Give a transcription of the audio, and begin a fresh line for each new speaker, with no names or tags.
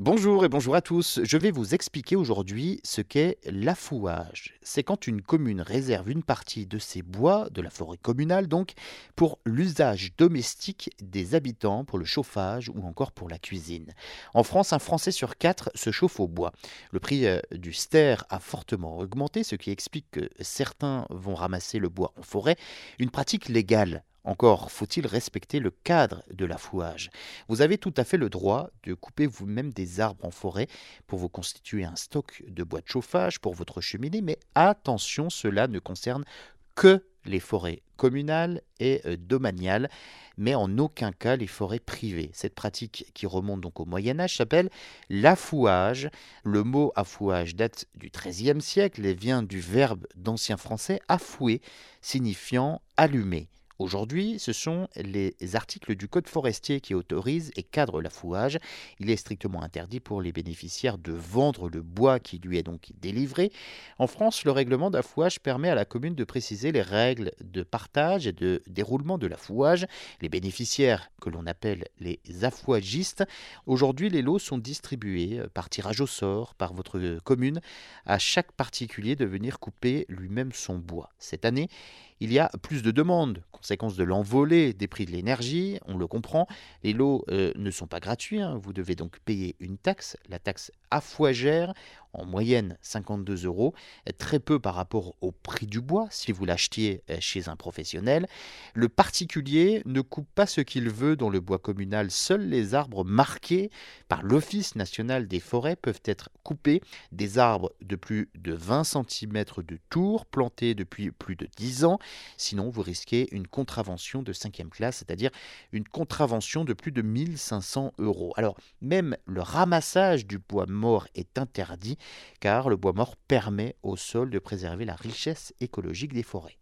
Bonjour et bonjour à tous. Je vais vous expliquer aujourd'hui ce qu'est l'affouage. C'est quand une commune réserve une partie de ses bois, de la forêt communale donc, pour l'usage domestique des habitants, pour le chauffage ou encore pour la cuisine. En France, un Français sur quatre se chauffe au bois. Le prix euh, du ster a fortement augmenté, ce qui explique que certains vont ramasser le bois en forêt, une pratique légale encore faut-il respecter le cadre de l'affouage. Vous avez tout à fait le droit de couper vous-même des arbres en forêt pour vous constituer un stock de bois de chauffage pour votre cheminée, mais attention, cela ne concerne que les forêts communales et euh, domaniales, mais en aucun cas les forêts privées. Cette pratique qui remonte donc au Moyen Âge s'appelle l'affouage. Le mot affouage date du XIIIe siècle et vient du verbe d'ancien français affouer, signifiant allumer. Aujourd'hui, ce sont les articles du Code forestier qui autorisent et cadrent l'affouage. Il est strictement interdit pour les bénéficiaires de vendre le bois qui lui est donc délivré. En France, le règlement d'affouage permet à la commune de préciser les règles de partage et de déroulement de l'affouage. Les bénéficiaires, que l'on appelle les affouagistes, aujourd'hui les lots sont distribués par tirage au sort par votre commune à chaque particulier de venir couper lui-même son bois. Cette année, il y a plus de demandes, conséquence de l'envolée des prix de l'énergie, on le comprend. Les lots euh, ne sont pas gratuits, hein. vous devez donc payer une taxe, la taxe affoigère, en moyenne 52 euros, très peu par rapport au prix du bois si vous l'achetiez euh, chez un professionnel. Le particulier ne coupe pas ce qu'il veut dans le bois communal, seuls les arbres marqués par l'Office national des forêts peuvent être coupés, des arbres de plus de 20 cm de tour, plantés depuis plus de 10 ans, Sinon, vous risquez une contravention de cinquième classe, c'est-à-dire une contravention de plus de 1500 euros. Alors, même le ramassage du bois mort est interdit, car le bois mort permet au sol de préserver la richesse écologique des forêts.